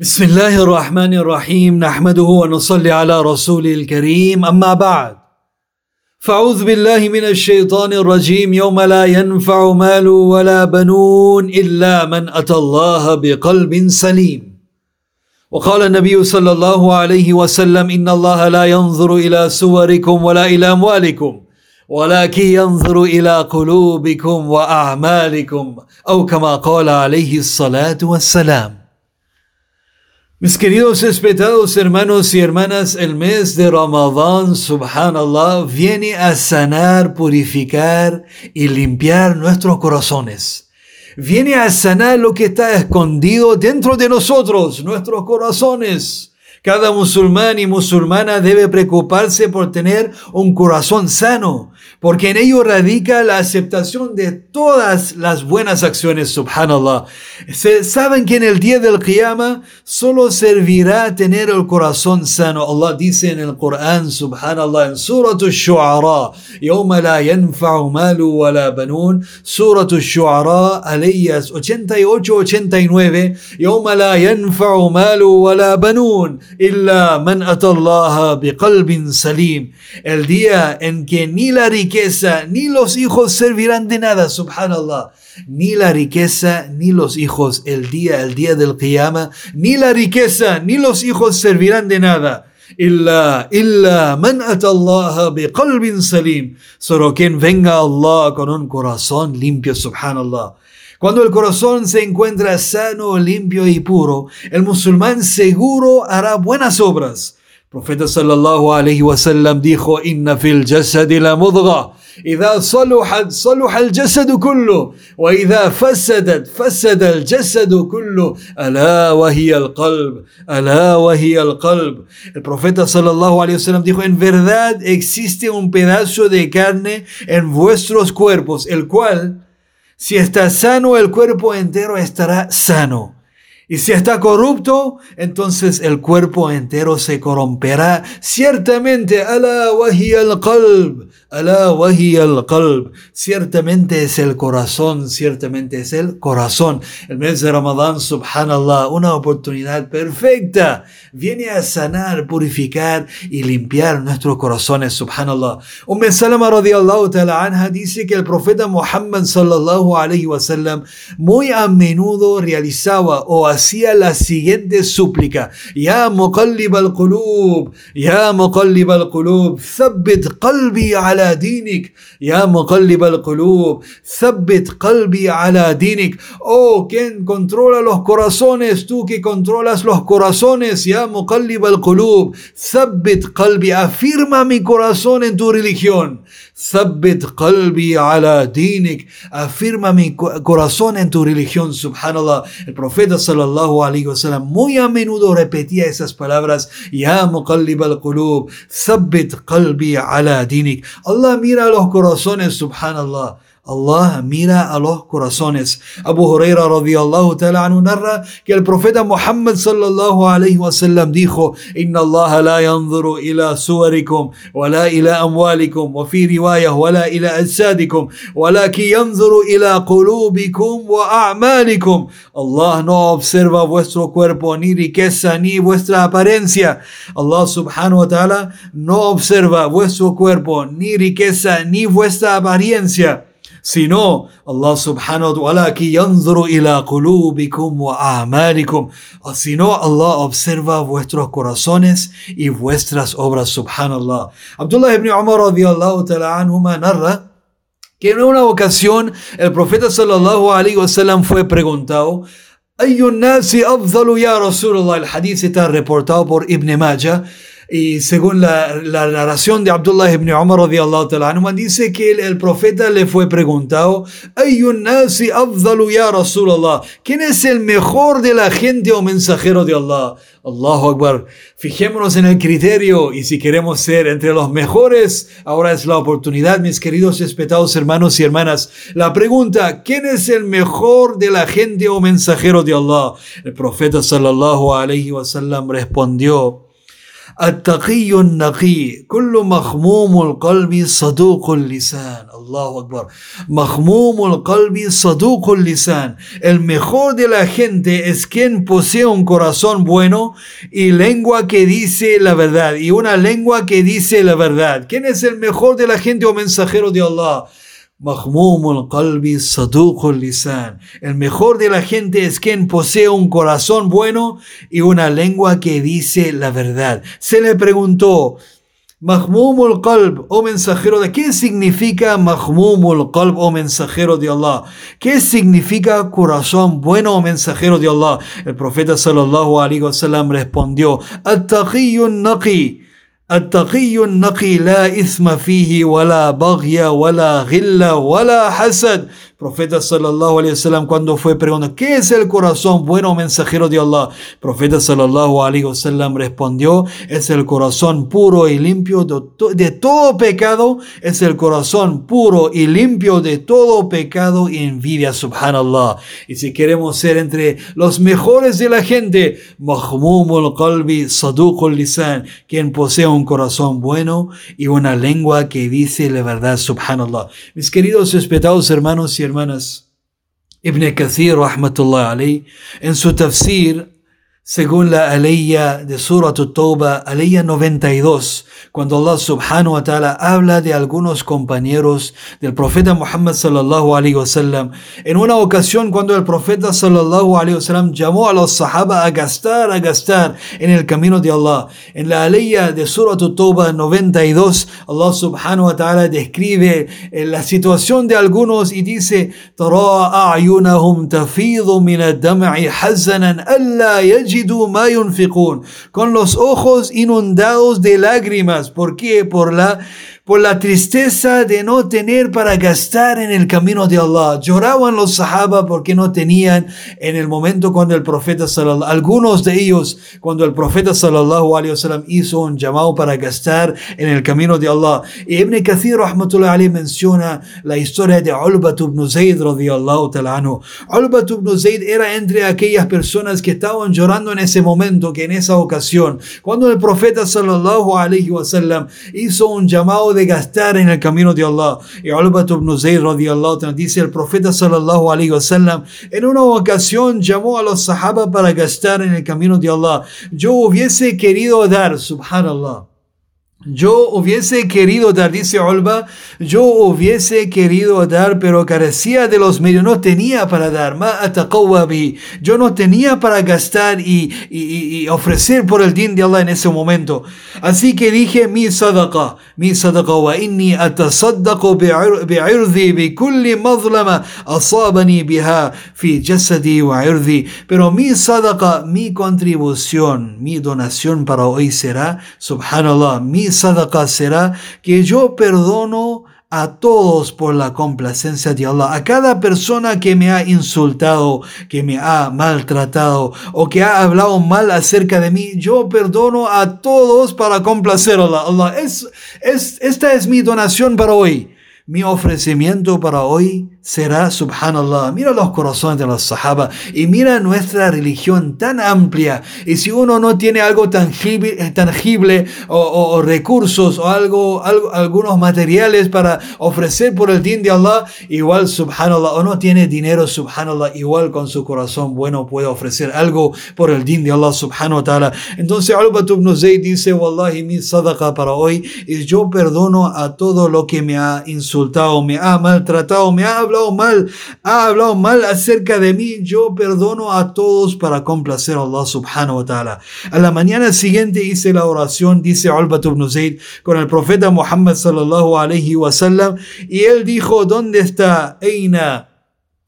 بسم الله الرحمن الرحيم نحمده ونصلي على رسول الكريم اما بعد فاعوذ بالله من الشيطان الرجيم يوم لا ينفع مال ولا بنون الا من اتى الله بقلب سليم وقال النبي صلى الله عليه وسلم ان الله لا ينظر إلى صوركم ولا إلى اموالكم ولكن ينظر إلى قلوبكم واعمالكم أو كما قال عليه الصلاه والسلام Mis queridos respetados hermanos y hermanas, el mes de Ramadán, subhanallah, viene a sanar, purificar y limpiar nuestros corazones. Viene a sanar lo que está escondido dentro de nosotros, nuestros corazones. Cada musulmán y musulmana debe preocuparse por tener un corazón sano, porque en ello radica la aceptación de todas las buenas acciones, subhanallah. Se, saben que en el día del Qiyamah solo servirá tener el corazón sano. Allah dice en el Corán, subhanallah, en Surah Al-Shu'ara, يوم لا ينفع مال ولا بنون, Surah Al-Shu'ara, aleyas 88-89, يوم لا ينفع مال ولا بنون, إلا من أتى الله بقلب سليم. El día en que ni la riqueza ni los hijos servirán de nada, subhanallah. Ni la riqueza ni los hijos, el día, el día del Qiyamah, ni la riqueza ni los hijos servirán de nada. Illa, illa man Allah biqalbin salim. Solo quien venga a Allah con un corazón limpio, subhanallah. Cuando el corazón se encuentra sano, limpio y puro, el musulmán seguro hará buenas obras Profeta sallallahu alayhi wa sallam dijo, Inna fil jasadi la mudgha. إذا صلحت صلح الجسد كله وإذا فسدت فسد الجسد كله ألا وهي القلب ألا وهي القلب El profeta sallallahu alayhi wa sallam dijo En verdad existe un pedazo de carne en vuestros cuerpos el cual si está sano el cuerpo entero estará sano y si está corrupto, entonces el cuerpo entero se corromperá. Ciertamente, ala wahi al qalb, wahi al qalb. Ciertamente es el corazón, ciertamente es el corazón. El mes de Ramadán, subhanallah, una oportunidad perfecta. Viene a sanar, purificar y limpiar nuestros corazones, subhanallah. Umm Salama radiallahu ta'ala anha dice que el profeta Muhammad sallallahu alayhi wa sallam muy a menudo realizaba o hacía la siguiente súplica. Ya muqallib al-qulub, ya muqallib al-qulub, thabbit qalbi ala dinik. Ya muqallib al-qulub, thabbit qalbi ala dinik. Oh, quien controla los corazones, tú que controlas los corazones, ya muqallib al-qulub, thabbit qalbi, afirma mi corazón en tu religión. Thabbit qalbi ala dinik, afirma mi corazón en tu religión, subhanallah. El profeta sallallahu alayhi wasallam muy a menudo repetía esas palabras, Ya muqallib al-qulub, thabbit qalbi ala dinik. Allah mira los corazones, subhanallah. Allah mira a los corazones. Abu Huraira radiyallahu ta'ala anhu narra que el profeta Muhammad sallallahu alayhi wa sallam dijo, Inna Allah la yanzuru ila suwarikum, wa la ila amwalikum, wa fi riwayah, wa la ila ajsadikum, ولكن yanzuru ila qulubikum wa a'malikum. Allah no observa vuestro cuerpo, ni riqueza, ni vuestra apariencia. Allah subhanahu wa ta'ala no observa vuestro cuerpo, ni riqueza, ni vuestra apariencia sino Allah subhanahu wa ta'ala que yanzuru ila qulubikum wa a'malikum sino Allah observa vuestros corazones y vuestras obras subhanallah Abdullah ibn Umar radiyallahu ta'ala anhuma narra que en una ocasión el profeta sallallahu alaihi wasallam fue preguntado ayun nasi afdalu ya Rasulullah el hadith está reportado por Ibn Majah y según la, la narración de Abdullah ibn Umar anhu, dice que el, el, profeta le fue preguntado, ya Rasulallah, ¿quién es el mejor de la gente o mensajero de Allah? Allahu Akbar. Fijémonos en el criterio y si queremos ser entre los mejores, ahora es la oportunidad, mis queridos respetados hermanos y hermanas. La pregunta, ¿quién es el mejor de la gente o mensajero de Allah? El profeta sallallahu alayhi wa sallam respondió, التقي النقي كل مخموم القلب صدوق اللسان الله أكبر مخموم القلب صدوق اللسان el mejor de la gente es quien posee un corazón bueno y lengua que dice la verdad y una lengua que dice la verdad ¿quién es el mejor de la gente o mensajero de Allah? Lisan. El mejor de la gente es quien posee un corazón bueno y una lengua que dice la verdad. Se le preguntó, Mahmumul Qalb, oh mensajero de ¿qué significa Mahmumul Qalb, oh mensajero de Allah? ¿Qué significa corazón bueno, oh mensajero de Allah? El profeta sallallahu alaihi wasallam respondió, At-taqiyyun naqi. التقي النقي لا إثم فيه ولا بغي ولا غل ولا حسد. Profeta sallallahu alaihi wasallam cuando fue preguntado, ¿qué es el corazón bueno mensajero de Allah? Profeta sallallahu alaihi wasallam respondió, es el corazón puro y limpio de, todo pecado, es el corazón puro y limpio de todo pecado y envidia, subhanallah. Y si queremos ser entre los mejores de la gente, mahmumul qalbi saduqul lisan, quien posee un corazón bueno y una lengua que dice la verdad, subhanallah. Mis queridos respetados hermanos y hermanas, Ibn Kathir, rahmatullah alayhi, en su tafsir, según la aleya de Surah Tawbah, aleya 92, cuando Allah subhanahu wa ta'ala habla de algunos compañeros del profeta Muhammad sallallahu alaihi wasallam. En una ocasión cuando el profeta sallallahu alaihi wasallam llamó a los sahaba a gastar, a gastar en el camino de Allah. En la aleya de Surah Tawbah 92, Allah subhanahu wa ta'ala describe eh, la situación de algunos y dice, ترى أعينهم تفيض من الدمع حزنا ألا يجدوا ما ينفقون. Con los ojos inundados de lágrimas ¿Por qué? Por la por la tristeza de no tener para gastar en el camino de Allah. Lloraban los sahaba porque no tenían en el momento cuando el profeta sallallahu algunos de ellos cuando el profeta sallallahu wasallam hizo un llamado para gastar en el camino de Allah. Y Ibn Kathir rahmatullah alayhi menciona la historia de Ulbat ibn Zayd radiyallahu ta'ala anhu. Ulbat ibn Zayd era entre aquellas personas que estaban llorando en ese momento, que en esa ocasión, cuando el profeta sallallahu alaihi wasallam hizo un llamado de gastar en el camino de Allah. Y Ulbat ibn Zayd radiallahu dice el profeta sallallahu alaihi wasallam en una ocasión llamó a los sahaba para gastar en el camino de Allah. Yo hubiese querido dar, subhanallah. Yo hubiese querido dar, dice Olba, yo hubiese querido dar, pero carecía de los medios, no tenía para dar. Yo no tenía para gastar y, y, ofrecer por el din de Allah en ese momento. Así que dije, mi sadaqa, mi sadaqa, wa inni atasaddaqu bi'irdi bi kulli madlama asabani biha fi jasadi wa irdi. Pero mi sadaqa, mi contribución, mi donación para hoy será, subhanallah, mi sadaqa será que yo perdono a todos por la complacencia de Allah, a cada persona que me ha insultado, que me ha maltratado o que ha hablado mal acerca de mí, yo perdono a todos para complacer a Allah. Allah es, es, esta es mi donación para hoy. Mi ofrecimiento para hoy será, subhanallah, mira los corazones de los sahaba y mira nuestra religión tan amplia. Y si uno no tiene algo tangible, tangible o, recursos o algo, algo, algunos materiales para ofrecer por el din de Allah, igual, subhanallah, o no tiene dinero, subhanallah, igual con su corazón bueno puede ofrecer algo por el din de Allah, subhanahu wa ta'ala. Entonces, Albat ibn Zayd dice, Wallahi, mi sadaqa para hoy y yo perdono a todo lo que me ha insultado me ha maltratado, me ha hablado mal, ha hablado mal acerca de mí, yo perdono a todos para complacer a Allah subhanahu wa ta'ala. A la mañana siguiente hice la oración, dice Albat ibn Zayd, con el profeta Muhammad sallallahu alayhi wa sallam, y él dijo, ¿dónde está? Eina,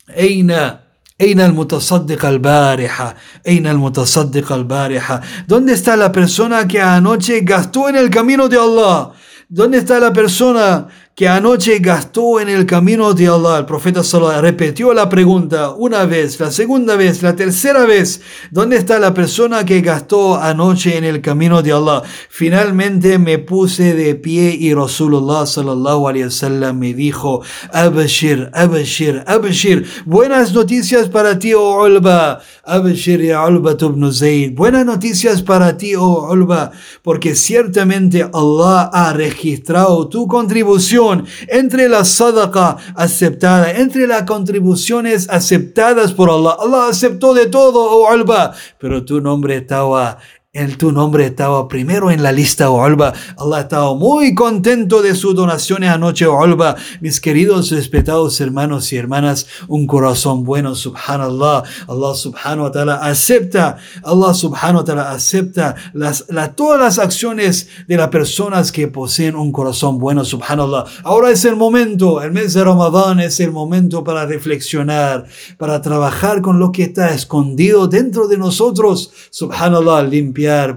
Eina, Eina al-mutasaddiq al-bariha, Eina al-mutasaddiq al-bariha. ¿Dónde está la persona que anoche gastó en el camino de Allah? ¿Dónde está la persona que anoche gastó en el camino de Allah. El profeta solo repitió la pregunta una vez, la segunda vez, la tercera vez. ¿Dónde está la persona que gastó anoche en el camino de Allah? Finalmente me puse de pie y Rasulullah sallallahu alayhi wasallam me dijo, Abashir, Abashir, Abashir, buenas noticias para ti, oh Ulba. Abashir ya Ulba ibn Zayd. Buenas noticias para ti, oh Ulba, porque ciertamente Allah ha registrado tu contribución entre la sadaqa aceptada, entre las contribuciones aceptadas por Allah. Allah aceptó de todo, oh Ulba, pero tu nombre estaba en tu nombre estaba primero en la lista, oh Olba. Allah estaba muy contento de sus donaciones anoche, oh Olba. Mis queridos, respetados hermanos y hermanas, un corazón bueno, subhanallah. Allah subhanahu wa ta'ala acepta, Allah subhanahu wa ta'ala acepta las, todas las acciones de las personas que poseen un corazón bueno, subhanallah. Ahora es el momento, el mes de Ramadán es el momento para reflexionar, para trabajar con lo que está escondido dentro de nosotros, subhanallah,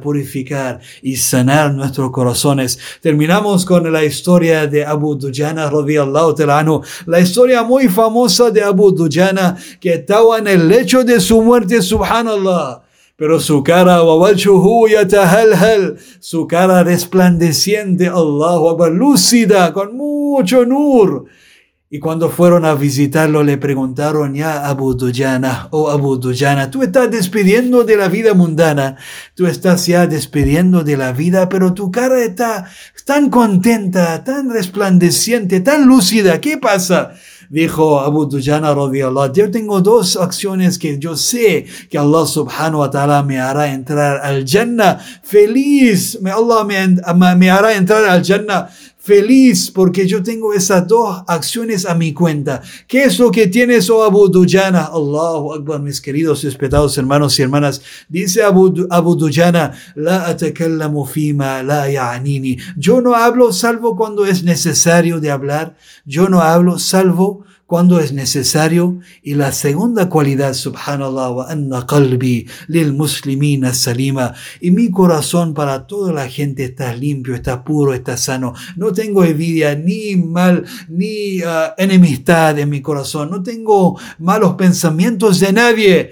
purificar y sanar nuestros corazones. Terminamos con la historia de Abu Dujana la historia muy famosa de Abu Dujana que estaba en el lecho de su muerte, subhanallah. Pero su cara, su cara resplandeciente, Allah, lúcida, con mucho nur y cuando fueron a visitarlo le preguntaron, ya Abu Dujana, oh Abu Dujana, tú estás despidiendo de la vida mundana, tú estás ya despidiendo de la vida, pero tu cara está tan contenta, tan resplandeciente, tan lúcida, ¿qué pasa? Dijo Abu Dujana Allah, yo tengo dos acciones que yo sé que Allah subhanahu wa ta'ala me hará entrar al Jannah feliz, Allah me, me hará entrar al Jannah feliz porque yo tengo esas dos acciones a mi cuenta. ¿Qué es lo que tienes, oh Abu Dujana? Allahu Akbar, mis queridos respetados hermanos y hermanas. Dice Abu, Abu Dujana, la atakallamu fima la ya'nini. Yo no hablo salvo cuando es necesario de hablar. Yo no hablo salvo cuando es necesario. Y la segunda cualidad, subhanallah, wa anna qalbi lil muslimina salima. Y mi corazón para toda la gente está limpio, está puro, está sano. No tengo envidia, ni mal, ni uh, enemistad en mi corazón. No tengo malos pensamientos de nadie.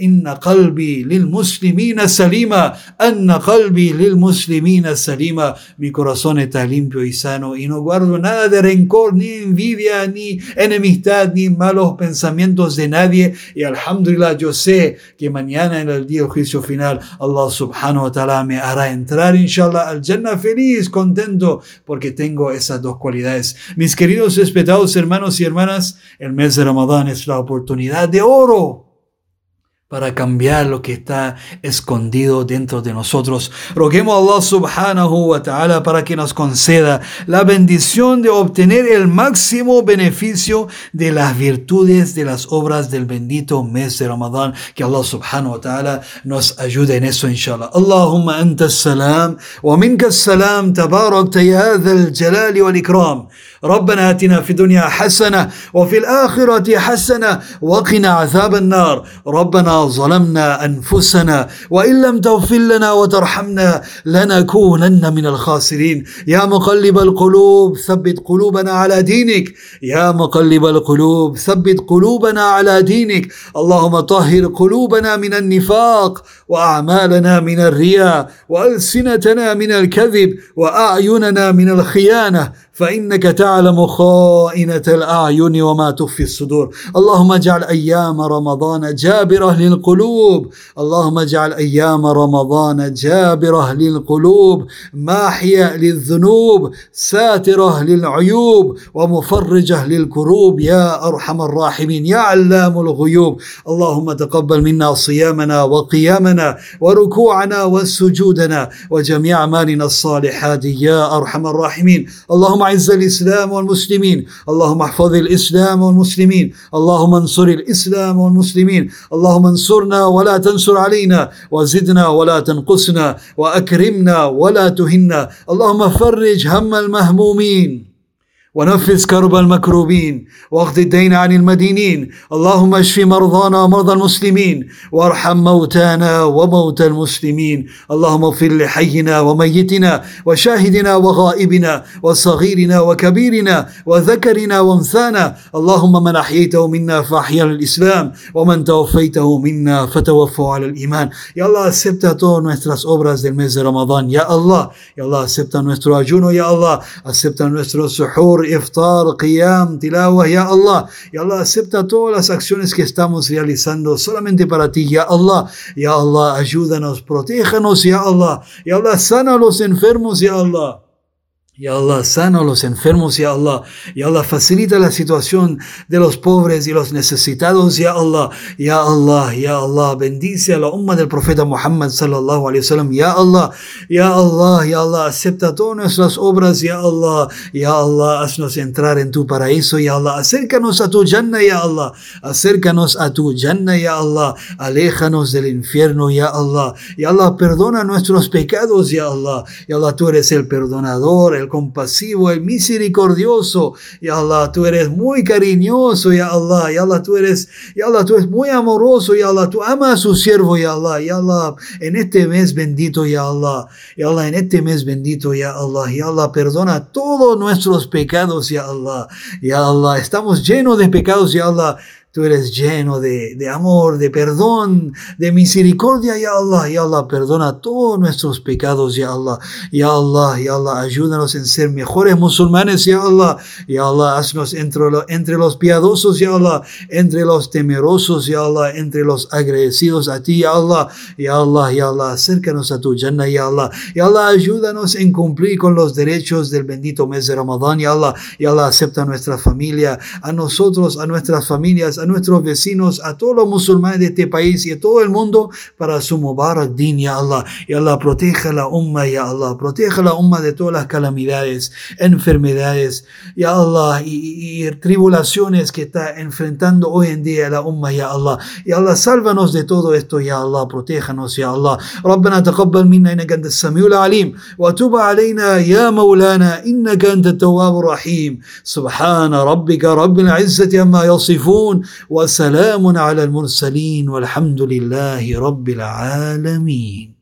Inna qalbi lil muslimina salima. Anna qalbi lil muslimina salima. Mi corazón está limpio y sano y no guardo nada de rencor, ni envidia, ni enemistad, ni malos pensamientos de nadie. Y alhamdulillah, yo sé que mañana en el día del juicio final, Allah subhanahu wa ta'ala me hará entrar, inshallah, al Jannah feliz, contento, porque tengo esas dos cualidades. Mis queridos respetados hermanos y hermanas, el mes de Ramadán es la oportunidad de oro para cambiar lo que está escondido dentro de nosotros. Roguemos a Allah subhanahu wa ta'ala para que nos conceda la bendición de obtener el máximo beneficio de las virtudes de las obras del bendito mes de Ramadán. Que Allah subhanahu wa ta'ala nos ayude en eso, inshallah. Allahumma anta salam wa minka salam tabarak ya jalali wal ikram. ربنا آتنا في الدنيا حسنة وفي الآخرة حسنة وقنا عذاب النار. ربنا ظلمنا أنفسنا وإن لم تغفر لنا وترحمنا لنكونن من الخاسرين. يا مقلب القلوب ثبت قلوبنا على دينك. يا مقلب القلوب ثبت قلوبنا على دينك. اللهم طهر قلوبنا من النفاق وأعمالنا من الرياء وألسنتنا من الكذب وأعيننا من الخيانة فإنك تعلم خائنة الأعين وما تخفي الصدور. اللهم اجعل أيام رمضان جابرة للقلوب. اللهم اجعل أيام رمضان جابرة للقلوب. ماحية للذنوب ساترة للعيوب ومفرجة للكروب. يا أرحم الراحمين يا علام الغيوب. اللهم تقبل منا صيامنا وقيامنا وركوعنا وسجودنا وجميع أعمالنا الصالحات. يا أرحم الراحمين اللهم اللهم أعز الإسلام والمسلمين. اللهم احفظ الإسلام والمسلمين. اللهم انصر الإسلام والمسلمين. اللهم انصرنا ولا تنصر علينا. وزدنا ولا تنقصنا. وأكرمنا ولا تهنا. اللهم فرج هم المهمومين. ونفس كرب المكروبين واقض الدين عن المدينين. اللهم اشف مرضانا ومرضى المسلمين وارحم موتانا وموتى المسلمين. اللهم اغفر لحينا وميتنا وشاهدنا وغائبنا وصغيرنا وكبيرنا وذكرنا وانثانا. اللهم من أحييته منا فأحيا الاسلام ومن توفيته منا فتوفوا على الإيمان. يا الله acepta todas nuestras obras del mes de Ramadán ya Allah ya Allah acepta nuestro ayuno ya Allah acepta nuestro iftar, qiyam, tilawah, ya Allah. Ya Allah, acepta todas las acciones que estamos realizando solamente para ti, ya Allah. Ya Allah, ayúdanos, protéjanos, ya Allah. Ya Allah, sana a los enfermos, ya Allah. Ya Allah, sana a los enfermos, Ya Allah. Ya Allah, facilita la situación de los pobres y los necesitados, Ya Allah. Ya Allah, Ya Allah, bendice a la umma del profeta Muhammad sallallahu alayhi wasallam, Ya Allah. Ya Allah, Ya Allah, acepta todas nuestras obras, Ya Allah. Ya Allah, haznos entrar en tu paraíso, Ya Allah. Acércanos a tu Jannah, Ya Allah. Acércanos a tu Jannah, Ya Allah. Aléjanos del infierno, Ya Allah. Ya Allah, perdona nuestros pecados, Ya Allah. Ya Allah, tú eres el perdonador, el compasivo, el misericordioso. Ya Allah, tú eres muy cariñoso, Ya Allah. Ya Allah, tú eres, Ya Allah, tú eres muy amoroso, Ya Allah. Tú amas a su siervo, Ya Allah. Ya Allah, en este mes bendito, Ya Allah. Ya Allah, en este mes bendito, Ya Allah. Ya Allah, perdona todos nuestros pecados, Ya Allah. Ya Allah, estamos llenos de pecados, Ya Allah. Tú eres lleno de, de, amor, de perdón, de misericordia, ya Allah. Ya Allah, perdona todos nuestros pecados, ya Allah. Ya Allah, ya Allah, ayúdanos en ser mejores musulmanes, ya Allah. Ya Allah, haznos entre, entre los piadosos, ya Allah. Entre los temerosos, ya Allah. Entre los agradecidos a ti, ya Allah. Ya Allah, ya Allah, acércanos a tu Jannah, ya Allah. Ya Allah, ayúdanos en cumplir con los derechos del bendito mes de Ramadán, ya Allah. Ya Allah, acepta a nuestra familia, a nosotros, a nuestras familias, a nuestros vecinos, a todos los musulmanes de este país y a todo el mundo para su Mubarak Din, ya Allah. Y Allah proteja la umma, ya Allah. Proteja la umma de todas las calamidades, enfermedades, ya Allah, y, tribulaciones que está enfrentando hoy en día la umma, ya Allah. Ya Allah, sálvanos de todo esto, ya Allah. Protéjanos, ya Allah. ربنا تقبل منا انك انت السميع العليم وتب علينا يا مولانا انك انت التواب الرحيم سبحان ربك رب العزه عما يصفون وسلام على المرسلين والحمد لله رب العالمين.